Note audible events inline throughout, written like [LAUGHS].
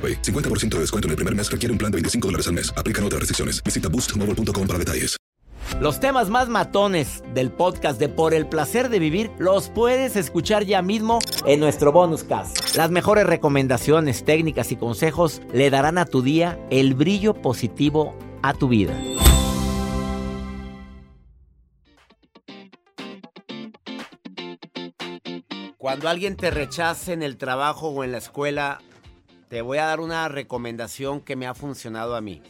AroPay. 50% de descuento en el primer mes requiere un plan de 25 dólares al mes. Aplican otras restricciones. Visita boostmobile.com para detalles. Los temas más matones del podcast de Por el placer de vivir los puedes escuchar ya mismo en nuestro bonus cast. Las mejores recomendaciones, técnicas y consejos le darán a tu día el brillo positivo a tu vida. Cuando alguien te rechace en el trabajo o en la escuela, te voy a dar una recomendación que me ha funcionado a mí.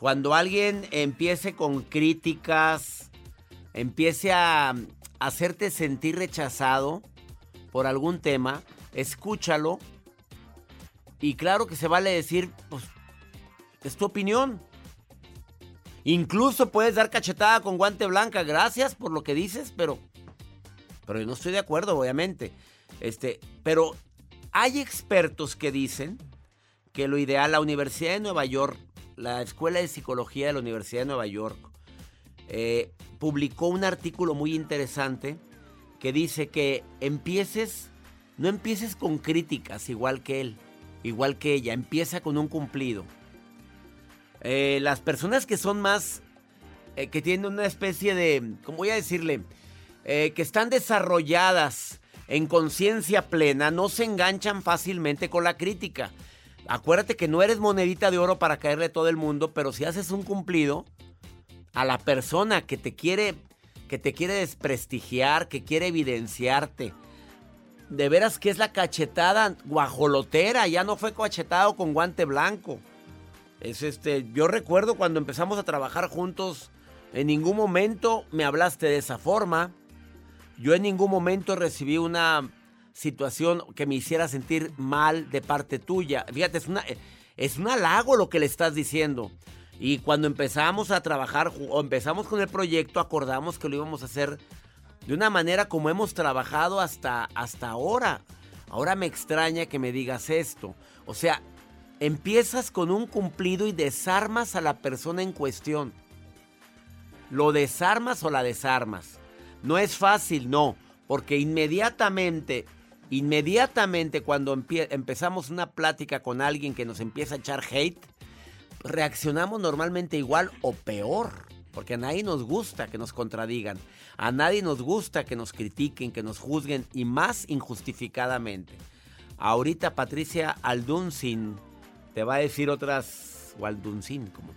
Cuando alguien empiece con críticas, empiece a hacerte sentir rechazado por algún tema, escúchalo. Y claro que se vale decir, pues, es tu opinión. Incluso puedes dar cachetada con guante blanca. Gracias por lo que dices, pero, pero yo no estoy de acuerdo, obviamente. Este, pero hay expertos que dicen que lo ideal, la Universidad de Nueva York, la Escuela de Psicología de la Universidad de Nueva York, eh, publicó un artículo muy interesante que dice que empieces, no empieces con críticas igual que él, igual que ella, empieza con un cumplido. Eh, las personas que son más, eh, que tienen una especie de, ¿cómo voy a decirle? que están desarrolladas en conciencia plena no se enganchan fácilmente con la crítica. Acuérdate que no eres monedita de oro para caerle a todo el mundo, pero si haces un cumplido a la persona que te quiere que te quiere desprestigiar, que quiere evidenciarte. De veras que es la cachetada guajolotera, ya no fue cachetado con guante blanco. Es este, yo recuerdo cuando empezamos a trabajar juntos, en ningún momento me hablaste de esa forma. Yo en ningún momento recibí una situación que me hiciera sentir mal de parte tuya. Fíjate, es, una, es un halago lo que le estás diciendo. Y cuando empezamos a trabajar o empezamos con el proyecto, acordamos que lo íbamos a hacer de una manera como hemos trabajado hasta, hasta ahora. Ahora me extraña que me digas esto. O sea, empiezas con un cumplido y desarmas a la persona en cuestión. ¿Lo desarmas o la desarmas? No es fácil, no, porque inmediatamente, inmediatamente cuando empezamos una plática con alguien que nos empieza a echar hate, reaccionamos normalmente igual o peor. Porque a nadie nos gusta que nos contradigan. A nadie nos gusta que nos critiquen, que nos juzguen y más injustificadamente. Ahorita Patricia Alduncin te va a decir otras. O Alduncin, como.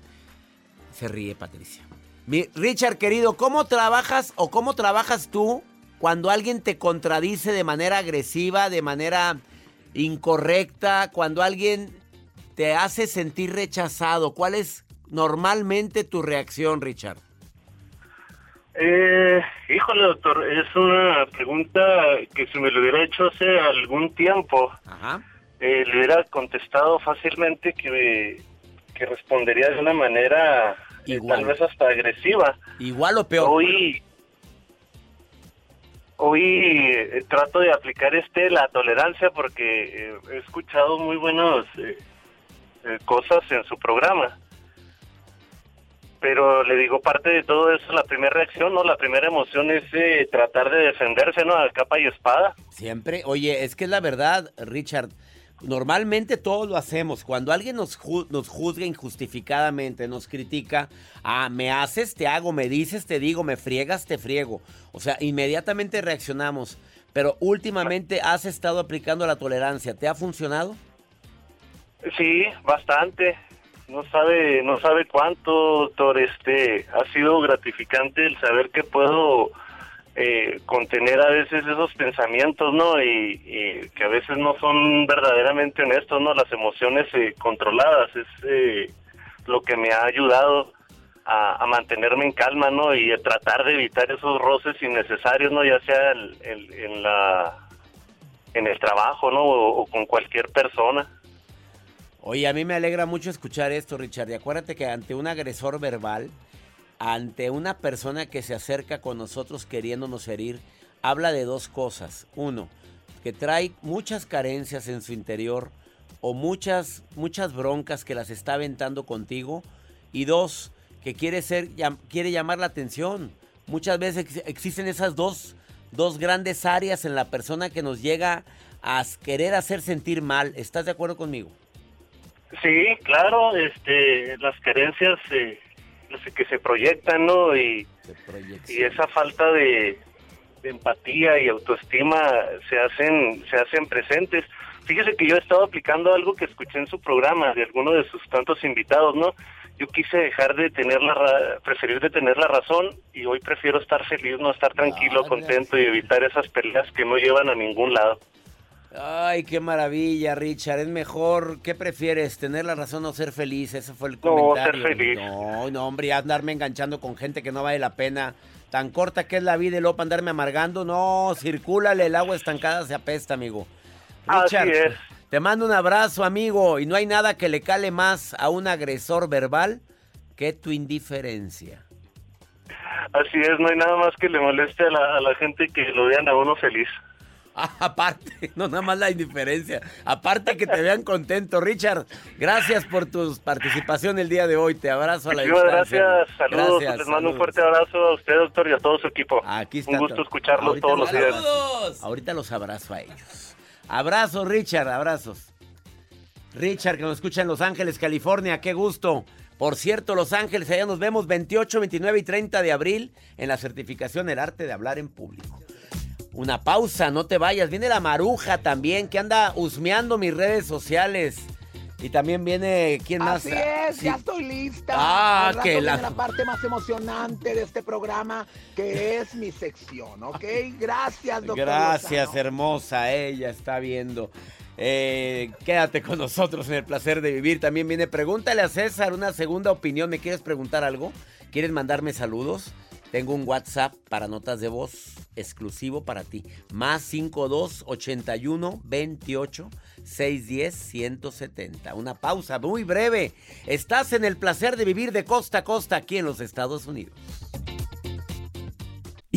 Se ríe Patricia. Richard, querido, ¿cómo trabajas o cómo trabajas tú cuando alguien te contradice de manera agresiva, de manera incorrecta, cuando alguien te hace sentir rechazado? ¿Cuál es normalmente tu reacción, Richard? Eh, híjole, doctor, es una pregunta que si me lo hubiera hecho hace algún tiempo, eh, le hubiera contestado fácilmente que, que respondería de una manera Igual. tal vez hasta agresiva. Igual o peor. Hoy, hoy eh, trato de aplicar este la tolerancia porque eh, he escuchado muy buenas eh, cosas en su programa. Pero le digo, parte de todo eso, la primera reacción, ¿no? La primera emoción es tratar de defenderse, ¿no? A capa y espada. Siempre. Oye, es que es la verdad, Richard. Normalmente todos lo hacemos. Cuando alguien nos, nos juzga injustificadamente, nos critica, ah, me haces, te hago, me dices, te digo, me friegas, te friego. O sea, inmediatamente reaccionamos. Pero últimamente has estado aplicando la tolerancia. ¿Te ha funcionado? Sí, bastante. no sabe, no sabe cuánto, doctor, este, ha sido gratificante el saber que puedo eh, contener a veces esos pensamientos, ¿no? Y, que a veces no son verdaderamente honestos, ¿no? Las emociones eh, controladas es eh, lo que me ha ayudado a, mantenerme en calma, ¿no? Y a tratar de evitar esos roces innecesarios, ¿no? Ya sea en la en el trabajo, ¿no? o con cualquier persona. Oye, a mí me alegra mucho escuchar esto, Richard. Y acuérdate que ante un agresor verbal, ante una persona que se acerca con nosotros queriéndonos herir, habla de dos cosas. Uno, que trae muchas carencias en su interior o muchas, muchas broncas que las está aventando contigo. Y dos, que quiere, ser, quiere llamar la atención. Muchas veces existen esas dos, dos grandes áreas en la persona que nos llega a querer hacer sentir mal. ¿Estás de acuerdo conmigo? Sí, claro, este, las carencias eh, que se proyectan, ¿no? Y, y esa falta de, empatía y autoestima se hacen, se hacen presentes. Fíjese que yo he estado aplicando algo que escuché en su programa de alguno de sus tantos invitados, ¿no? Yo quise dejar de tener la, preferir de tener la razón y hoy prefiero estar feliz, no estar tranquilo, ah, contento y evitar esas peleas que no llevan a ningún lado. Ay, qué maravilla, Richard. Es mejor, ¿qué prefieres? ¿Tener la razón o ser feliz? Ese fue el comentario. No, ser feliz. No, no, hombre, andarme enganchando con gente que no vale la pena. Tan corta que es la vida y luego andarme amargando. No, circúlale, el agua estancada se apesta, amigo. Richard, Así es. te mando un abrazo, amigo. Y no hay nada que le cale más a un agresor verbal que tu indiferencia. Así es, no hay nada más que le moleste a la, a la gente que lo vean a uno feliz. [LAUGHS] aparte, no nada más la indiferencia. Aparte que te vean contento. Richard, gracias por tu participación el día de hoy. Te abrazo a la distancia. Gracias, saludos. Les mando un fuerte abrazo a usted, doctor, y a todo su equipo. Aquí Un gusto escucharlos todos los días. Ahorita los abrazo a ellos. Abrazos, Richard, abrazos. Richard, que nos escucha en Los Ángeles, California, qué gusto. Por cierto, Los Ángeles, allá nos vemos 28, 29 y 30 de abril en la certificación El Arte de Hablar en Público. Una pausa, no te vayas. Viene la maruja también, que anda husmeando mis redes sociales. Y también viene, ¿quién más? Así es, ya estoy lista. Ah, que la... la parte más emocionante de este programa, que es mi sección, ¿ok? Gracias, doctor. Gracias, hermosa, ella está viendo. Eh, quédate con nosotros en el placer de vivir. También viene, pregúntale a César una segunda opinión. ¿Me quieres preguntar algo? ¿Quieres mandarme saludos? Tengo un WhatsApp para notas de voz exclusivo para ti. Más 52 81 28 610 170. Una pausa muy breve. Estás en el placer de vivir de costa a costa aquí en los Estados Unidos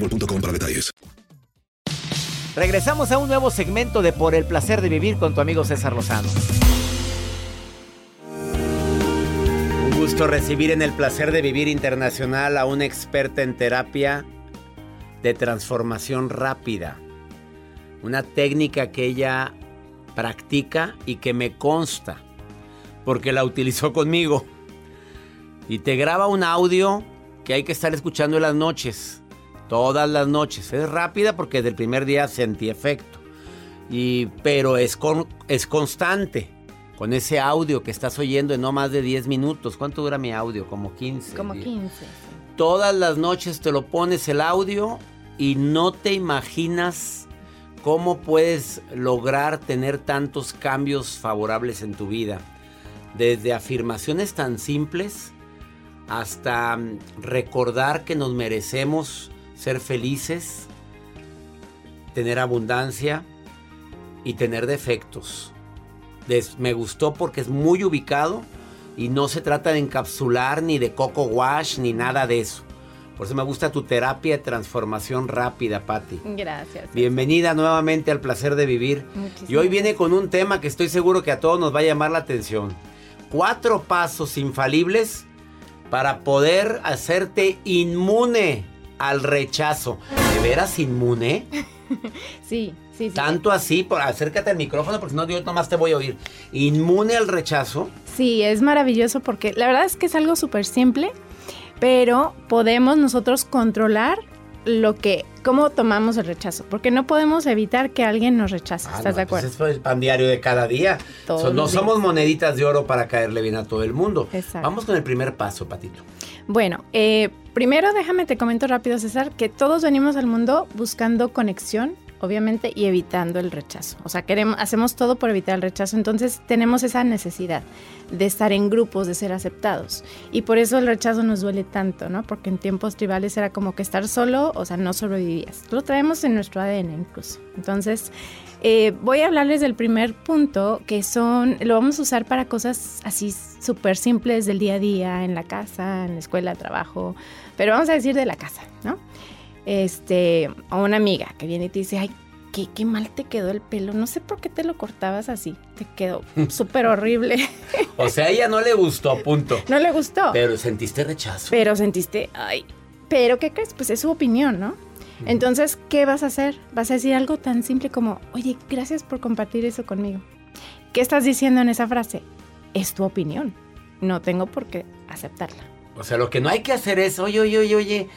boostmobile.com para detalles. Regresamos a un nuevo segmento de Por el placer de vivir con tu amigo César Lozano. Un gusto recibir en el placer de vivir internacional a una experta en terapia de transformación rápida. Una técnica que ella practica y que me consta porque la utilizó conmigo. Y te graba un audio que hay que estar escuchando en las noches Todas las noches. Es rápida porque desde el primer día sentí efecto. Y, pero es, con, es constante. Con ese audio que estás oyendo en no más de 10 minutos. ¿Cuánto dura mi audio? Como 15. Como 15. Todas las noches te lo pones el audio y no te imaginas cómo puedes lograr tener tantos cambios favorables en tu vida. Desde afirmaciones tan simples hasta mm, recordar que nos merecemos ser felices, tener abundancia y tener defectos. me gustó porque es muy ubicado y no se trata de encapsular ni de coco wash ni nada de eso. Por eso me gusta tu terapia de transformación rápida, Patti. Gracias. Bienvenida nuevamente al placer de vivir. y hoy viene con un tema que estoy seguro que a todos nos va a llamar la atención. Cuatro pasos infalibles para poder hacerte inmune al rechazo. ¿De veras inmune? [LAUGHS] sí, sí, sí. Tanto así, por, acércate al micrófono porque si no yo nomás te voy a oír. ¿Inmune al rechazo? Sí, es maravilloso porque la verdad es que es algo súper simple pero podemos nosotros controlar lo que, cómo tomamos el rechazo, porque no podemos evitar que alguien nos rechace. Ah, ¿Estás de pues acuerdo? es el pan diario de cada día. no somos moneditas de oro para caerle bien a todo el mundo. Vamos con el primer paso, Patito. Bueno, eh, primero déjame te comento rápido, César, que todos venimos al mundo buscando conexión obviamente, y evitando el rechazo. O sea, queremos, hacemos todo por evitar el rechazo, entonces tenemos esa necesidad de estar en grupos, de ser aceptados. Y por eso el rechazo nos duele tanto, ¿no? Porque en tiempos tribales era como que estar solo, o sea, no sobrevivías. Lo traemos en nuestro ADN incluso. Entonces, eh, voy a hablarles del primer punto, que son, lo vamos a usar para cosas así súper simples del día a día, en la casa, en la escuela, trabajo, pero vamos a decir de la casa, ¿no? este, a una amiga que viene y te dice, ay, qué, qué mal te quedó el pelo, no sé por qué te lo cortabas así, te quedó [LAUGHS] súper horrible. o sea, a ella no le gustó, punto. No le gustó. Pero sentiste rechazo. Pero sentiste, ay, pero ¿qué crees? Pues es su opinión, ¿no? Entonces, ¿qué vas a hacer? Vas a decir algo tan simple como, oye, gracias por compartir eso conmigo. ¿Qué estás diciendo en esa frase? Es tu opinión. No tengo por qué aceptarla. O sea, lo que no hay que hacer es, oye, oye, oye, oye,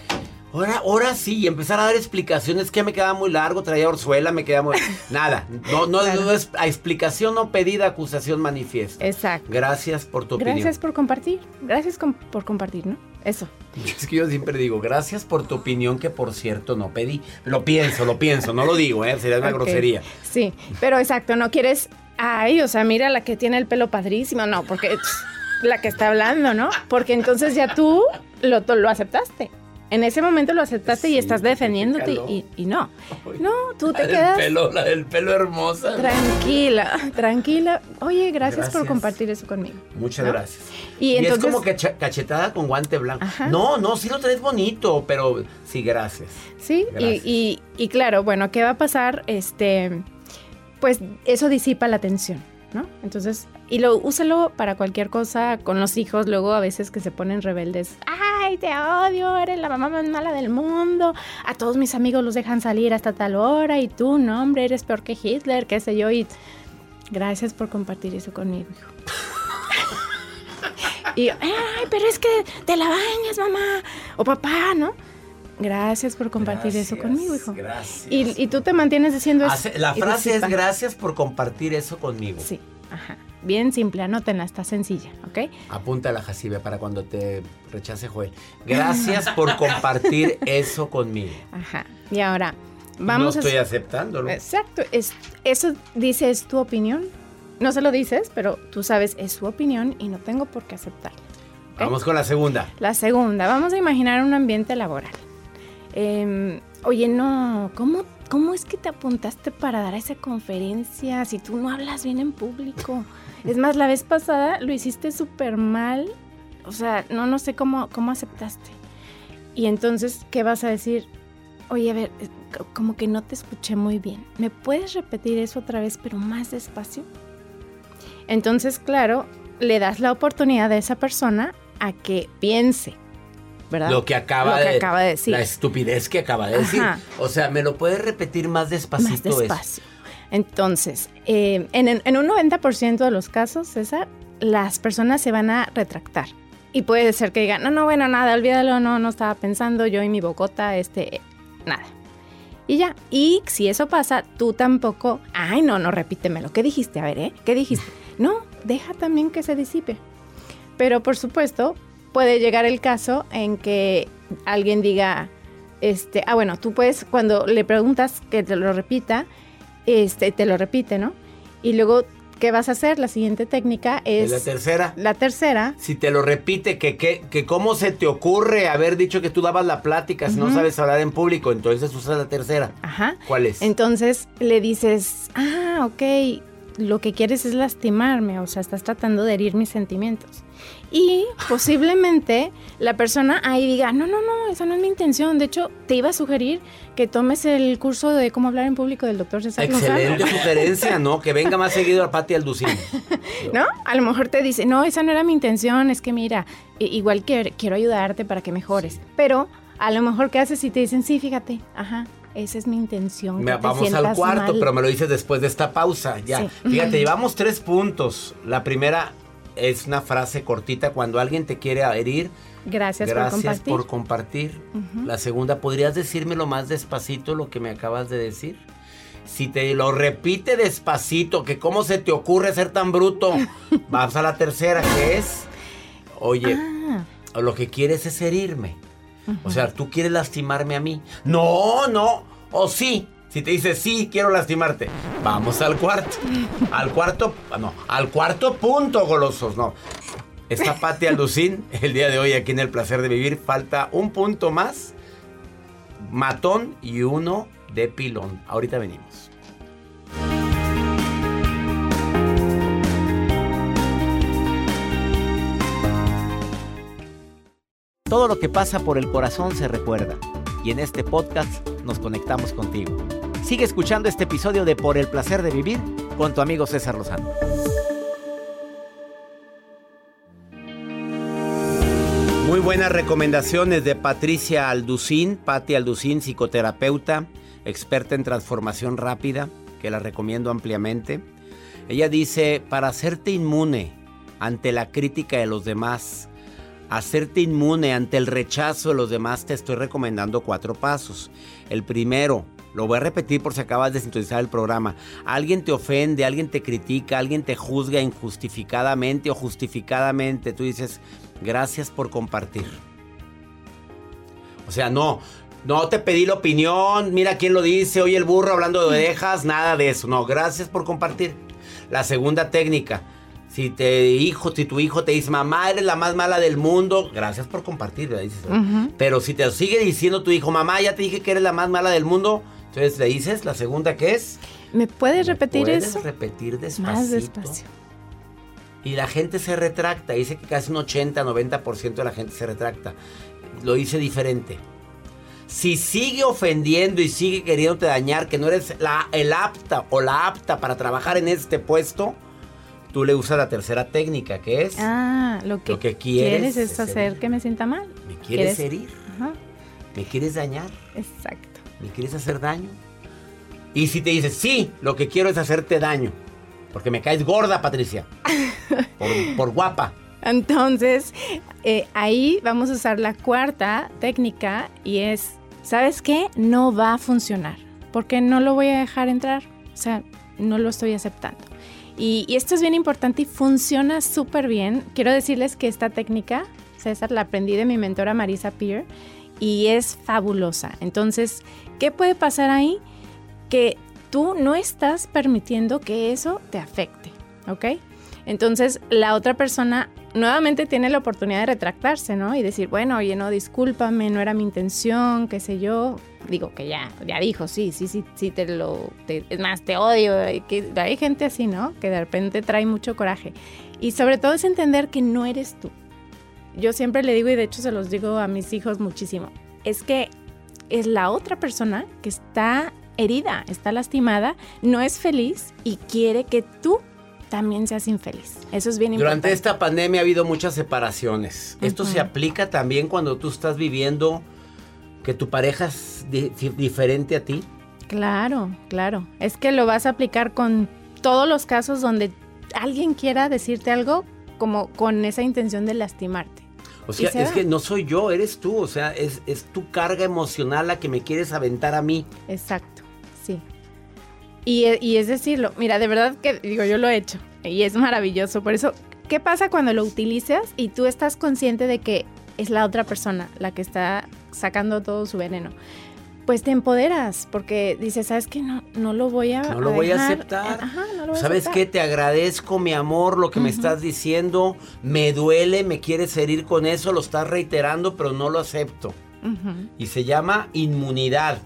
Ahora, ahora sí, y empezar a dar explicaciones que me quedaba muy largo, traía orzuela, me quedaba muy... [LAUGHS] Nada, no, no, es a explicación no pedida, acusación manifiesta. Exacto. Gracias por tu opinión. Gracias por compartir, gracias por compartir, ¿no? Eso. [LAUGHS] Es que yo siempre digo, gracias por tu opinión que por cierto no pedí. Lo pienso, lo pienso, no lo digo, ¿eh? sería una grosería. Sí, pero exacto, no quieres, ay, o sea, mira la que tiene el pelo padrísimo, no, porque [LAUGHS] la que está hablando, ¿no? Porque entonces ya tú lo, lo aceptaste. En ese momento lo aceptaste y estás defendiéndote y, no. No, tú te quedas. Pelo, la del pelo hermosa. Tranquila, tranquila. Oye, gracias, por compartir eso conmigo. Muchas gracias. Y, es como que cachetada con guante blanco. No, no, sí lo traes bonito, pero sí, gracias. Sí, Y, y, claro, bueno, ¿qué va a pasar? Este, pues eso disipa la tensión. ¿No? Entonces, y lo úsalo para cualquier cosa con los hijos, luego a veces que se ponen rebeldes. ¡Ay, te odio! Eres la mamá más mala del mundo. A todos mis amigos los dejan salir hasta tal hora y tú, no, hombre, eres peor que Hitler, qué sé yo. Y gracias por compartir eso conmigo, hijo. [LAUGHS] y ay, pero es que te la bañas, mamá. O papá, ¿no? Gracias por compartir eso conmigo, hijo. Gracias. Y, tú te mantienes diciendo eso. La frase es gracias por compartir eso conmigo. Sí, ajá. Bien simple, anótenla, está sencilla, ¿ok? Apunta la Jacibe para cuando te rechace Joel. Gracias por compartir [LAUGHS] eso conmigo. Ajá. Y ahora, vamos no estoy aceptándolo. Exacto. Es, eso dice, es tu opinión. No se lo dices, pero tú sabes, es su opinión y no tengo por qué aceptarla. Vamos con la segunda. La segunda, vamos a imaginar un ambiente laboral. Em, oye, no, ¿cómo, ¿cómo es que te apuntaste para dar esa conferencia si tú no hablas bien en público? [LAUGHS] es más, la vez pasada lo hiciste súper mal. O sea, no, no sé cómo, cómo aceptaste. Y entonces, ¿qué vas a decir? Oye, a ver, eh, como que no te escuché muy bien. ¿Me puedes repetir eso otra vez, pero más despacio? Entonces, claro, le das la oportunidad a esa persona a que piense, lo que acaba, de, decir. La estupidez que acaba de decir. O sea, ¿me lo puedes repetir más despacito? Más despacio. Entonces, eh, en, un 90% de los casos, César, las personas se van a retractar. Y puede ser que digan, no, no, bueno, nada, olvídalo, no, no estaba pensando, yo y mi bocota, este, nada. Y ya, y si eso pasa, tú tampoco, ay, no, no, repítemelo, ¿qué dijiste? A ver, ¿eh? ¿Qué dijiste? [LAUGHS] No, deja también que se disipe. Pero por supuesto, puede llegar el caso en que alguien diga, este, ah, bueno, tú puedes, cuando le preguntas que te lo repita, este, te lo repite, ¿no? Y luego ¿qué vas a hacer? La siguiente técnica es... la tercera? La tercera. Si te lo repite, que, que, que cómo se te ocurre haber dicho que tú dabas la plática si no sabes hablar en público, entonces usas la tercera. Ajá. ¿Cuál es? Entonces le dices, ah, ok, lo que quieres es lastimarme, o sea, estás tratando de herir mis sentimientos. Y posiblemente la persona ahí diga, no, no, no, esa no es mi intención. De hecho, te iba a sugerir que tomes el curso de cómo hablar en público del doctor César Excelente sugerencia, ¿no? Que venga más seguido a Pati Alducín. [LAUGHS] ¿No? A lo mejor te dice, no, esa no era mi intención, es que mira, igual que quiero ayudarte para que mejores. Pero a lo mejor, ¿qué haces si te dicen, sí, fíjate, ajá, esa es mi intención. vamos al cuarto, pero me lo dices después de esta pausa. Ya. Fíjate, llevamos tres puntos. La primera es una frase cortita cuando alguien te quiere herir. Gracias, gracias por compartir. La segunda, ¿podrías decírmelo más despacito lo que me acabas de decir? Si te lo repite despacito, que cómo se te ocurre ser tan bruto, [LAUGHS] vas a la tercera, que es, oye, ah. lo que quieres es herirme. O sea, tú quieres lastimarme a mí. No, no. O sí. Si te dice sí, quiero lastimarte. Vamos al cuarto. Al cuarto, no, al cuarto punto, golosos, no. Está Pati Alducín el día de hoy aquí en El Placer de Vivir. Falta un punto más. Matón y uno de pilón. Ahorita venimos. Todo lo que pasa por el corazón se recuerda y en este podcast nos conectamos contigo. Sigue escuchando este episodio de Por el placer de vivir con tu amigo César Lozano. Muy buenas recomendaciones de Patricia Alducín, Patti Alducín, psicoterapeuta, experta en transformación rápida, que la recomiendo ampliamente. Ella dice, para hacerte inmune ante la crítica de los demás, hacerte inmune ante el rechazo de los demás, te estoy recomendando cuatro pasos. El primero, lo voy a repetir por si acabas de sintonizar el programa. Alguien te ofende, alguien te critica, alguien te juzga injustificadamente o justificadamente. Tú dices, gracias por compartir. O sea, no, no te pedí la opinión, mira quién lo dice, oye el burro hablando de orejas, nada de eso. No, gracias por compartir. La segunda técnica, si te hijo, si tu hijo te dice, mamá, eres la más mala del mundo, gracias por compartir, dices. Pero si te sigue diciendo tu hijo, mamá, ya te dije que eres la más mala del mundo, entonces le dices, la segunda que es. ¿Me puedes repetir puedes eso? repetir despacito. Más despacio. Y la gente se retracta, dice que casi un 80, 90% de la gente se retracta. Lo dice diferente. Si sigue ofendiendo y sigue queriéndote dañar, que no eres la, el apta o la apta para trabajar en este puesto, tú le usas la tercera técnica, que es... Ah, lo que, quieres, es, hacer que me sienta mal. ¿Me quieres, herir? ¿Me quieres dañar? Exacto. ¿Me quieres hacer daño? Y si te dices, sí, lo que quiero es hacerte daño. Porque me caes gorda, Patricia. [LAUGHS] por, guapa. Entonces, eh, ahí vamos a usar la cuarta técnica y es, ¿sabes qué? No va a funcionar. Porque no lo voy a dejar entrar. O sea, no lo estoy aceptando. Y, esto es bien importante y funciona súper bien. Quiero decirles que esta técnica, César, la aprendí de mi mentora Marisa Peer y es fabulosa. Entonces, ¿qué puede pasar ahí? Que tú no estás permitiendo que eso te afecte, ¿ok? Entonces, la otra persona nuevamente tiene la oportunidad de retractarse, ¿no? Y decir, bueno, oye, no, discúlpame, no era mi intención, qué sé yo. Digo que ya, ya dijo, sí, sí, sí, sí, te lo. es más, te odio. Que, hay gente así, ¿no? Que de repente trae mucho coraje. Y sobre todo es entender que no eres tú. Yo siempre le digo, y de hecho se los digo a mis hijos muchísimo, es que es la otra persona que está herida, está lastimada, no es feliz y quiere que tú también seas infeliz. Eso es bien importante. Durante esta pandemia ha habido muchas separaciones. ¿Esto se aplica también cuando tú estás viviendo que tu pareja es diferente a ti? Claro, claro. Es que lo vas a aplicar con todos los casos donde alguien quiera decirte algo como con esa intención de lastimarte. O sea, es que no soy yo, eres tú. O sea, es, es tu carga emocional la que me quieres aventar a mí. Exacto, sí. Y, es decirlo, mira, de verdad que digo, yo lo he hecho y es maravilloso. Por eso, ¿qué pasa cuando lo utilizas y tú estás consciente de que es la otra persona la que está sacando todo su veneno? Pues te empoderas porque dices, ¿sabes qué? No, no lo voy a No lo voy a aceptar. Ajá, no lo voy ¿Sabes qué? Te agradezco, mi amor, lo que me estás diciendo. Me duele, me quieres herir con eso, lo estás reiterando, pero no lo acepto. Y se llama inmunidad.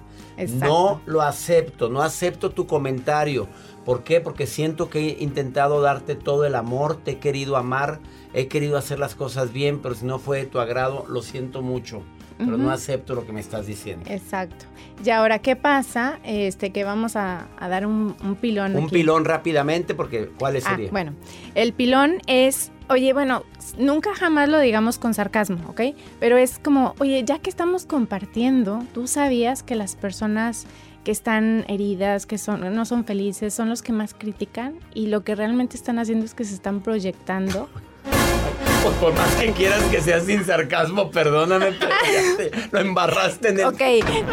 No lo acepto, no acepto tu comentario. ¿Por qué? Porque siento que he intentado darte todo el amor, te he querido amar, he querido hacer las cosas bien, pero si no fue de tu agrado, lo siento mucho pero no acepto lo que me estás diciendo. Exacto. Y ahora, ¿qué pasa? Este, que vamos a, dar un, pilón. Un pilón rápidamente, porque ¿cuál ah, sería? bueno, el pilón es, oye, bueno, nunca jamás lo digamos con sarcasmo, ¿ok? Pero es como, oye, ya que estamos compartiendo, tú sabías que las personas que están heridas, que son, no son felices, son los que más critican y lo que realmente están haciendo es que se están proyectando [LAUGHS] Pues por más que quieras que sea sin sarcasmo, perdóname, pero ya lo embarraste en el... Ok,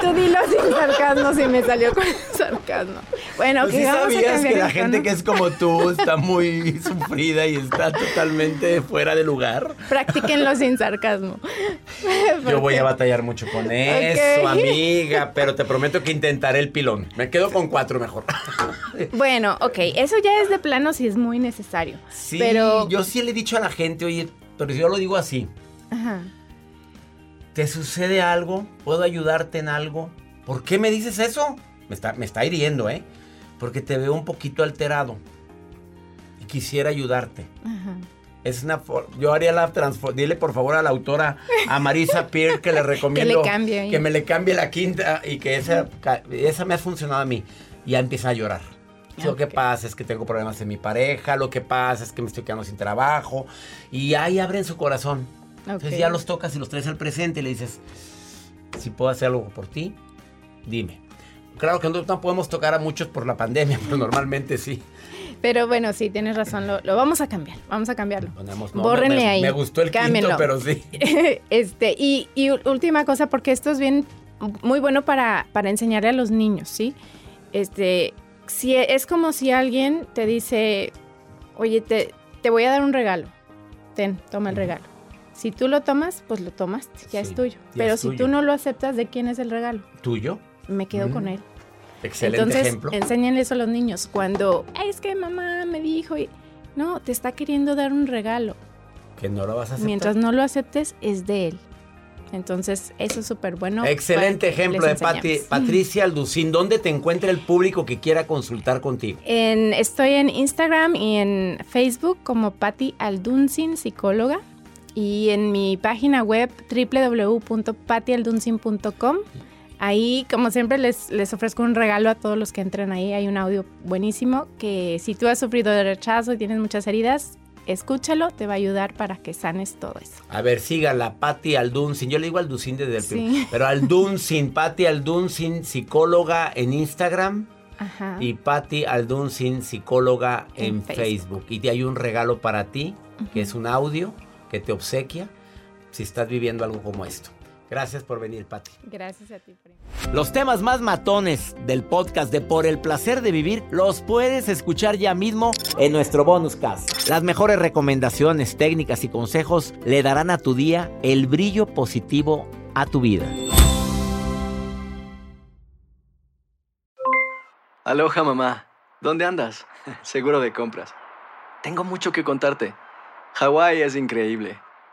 tú dilo sin sarcasmo si me salió con el sarcasmo. Bueno, pues que sabías que la gente que es como tú está muy sufrida y está totalmente fuera de lugar. Practíquenlo sin sarcasmo. Yo voy a batallar mucho con eso, amiga, pero te prometo que intentaré el pilón. Me quedo con cuatro mejor. Bueno, ok, eso ya es de plano si es muy necesario. Sí, pero... yo sí le he dicho a la gente, oye, pero yo lo digo así. Ajá. ¿Te sucede algo? ¿Puedo ayudarte en algo? ¿Por qué me dices eso? Me está, me está hiriendo, ¿eh? Porque te veo un poquito alterado. Y quisiera ayudarte. Ajá. Es una yo haría la transformación. Dile por favor a la autora, a Marisa Peer, que le [LAUGHS] recomiendo que, cambie que me le cambie la quinta y que esa, esa me ha funcionado a mí. Y ya empieza a llorar. Lo que pasa es que tengo problemas en mi pareja, lo que pasa es que me estoy quedando sin trabajo. Y ahí abren su corazón. Entonces ya los tocas y los traes al presente y le dices, si puedo hacer algo por ti, dime. Claro que no, podemos tocar a muchos por la pandemia, [LAUGHS] pero normalmente sí. Pero bueno, sí, tienes razón, lo, vamos a cambiar, vamos a cambiarlo. Bórrenle ahí. Me gustó el quinto, pero sí. [LAUGHS] este, y, y, última cosa, porque esto es bien, muy bueno para, para enseñarle a los niños, ¿sí? Este, si e, es como si alguien te dice, oye, te, te voy a dar un regalo, ten, toma el regalo. Si tú lo tomas, pues lo tomas, ya es tuyo. Pero si tú no lo aceptas, ¿de quién es el regalo? ¿Tuyo? Me quedo con él. Excelente Entonces, ejemplo. enséñenle eso a los niños. Cuando, es que mamá me dijo, y... no, te está queriendo dar un regalo. Que no lo vas a aceptar. Mientras no lo aceptes, es de él. Entonces, eso es súper bueno. Excelente ejemplo de Patricia Alducín. ¿Dónde te encuentra el público que quiera consultar contigo? estoy en Instagram y en Facebook como Patti Alduncin, psicóloga. Y en mi página web www.patialdunsin.com. Ahí, como siempre, les, les ofrezco un regalo a todos los que entren ahí. Hay un audio buenísimo que si tú has sufrido de rechazo y tienes muchas heridas, escúchalo, te va a ayudar para que sanes todo eso. A ver, sígala, Patti Aldunsin. Yo le digo Alduncin desde el sí. Pero Aldunsin, [LAUGHS] Patti Aldunsin, psicóloga en Instagram. Ajá. Y Patti Aldunsin, psicóloga en, Facebook. Y te hay un regalo para ti, que es un audio que te obsequia si estás viviendo algo como esto. Gracias por venir, Patti. Gracias a ti, primo. Los temas más matones del podcast de Por el placer de vivir los puedes escuchar ya mismo en nuestro bonus cast. Las mejores recomendaciones, técnicas y consejos le darán a tu día el brillo positivo a tu vida. Aloha, mamá. ¿Dónde andas? [LAUGHS] Seguro de compras. Tengo mucho que contarte. Hawái es increíble.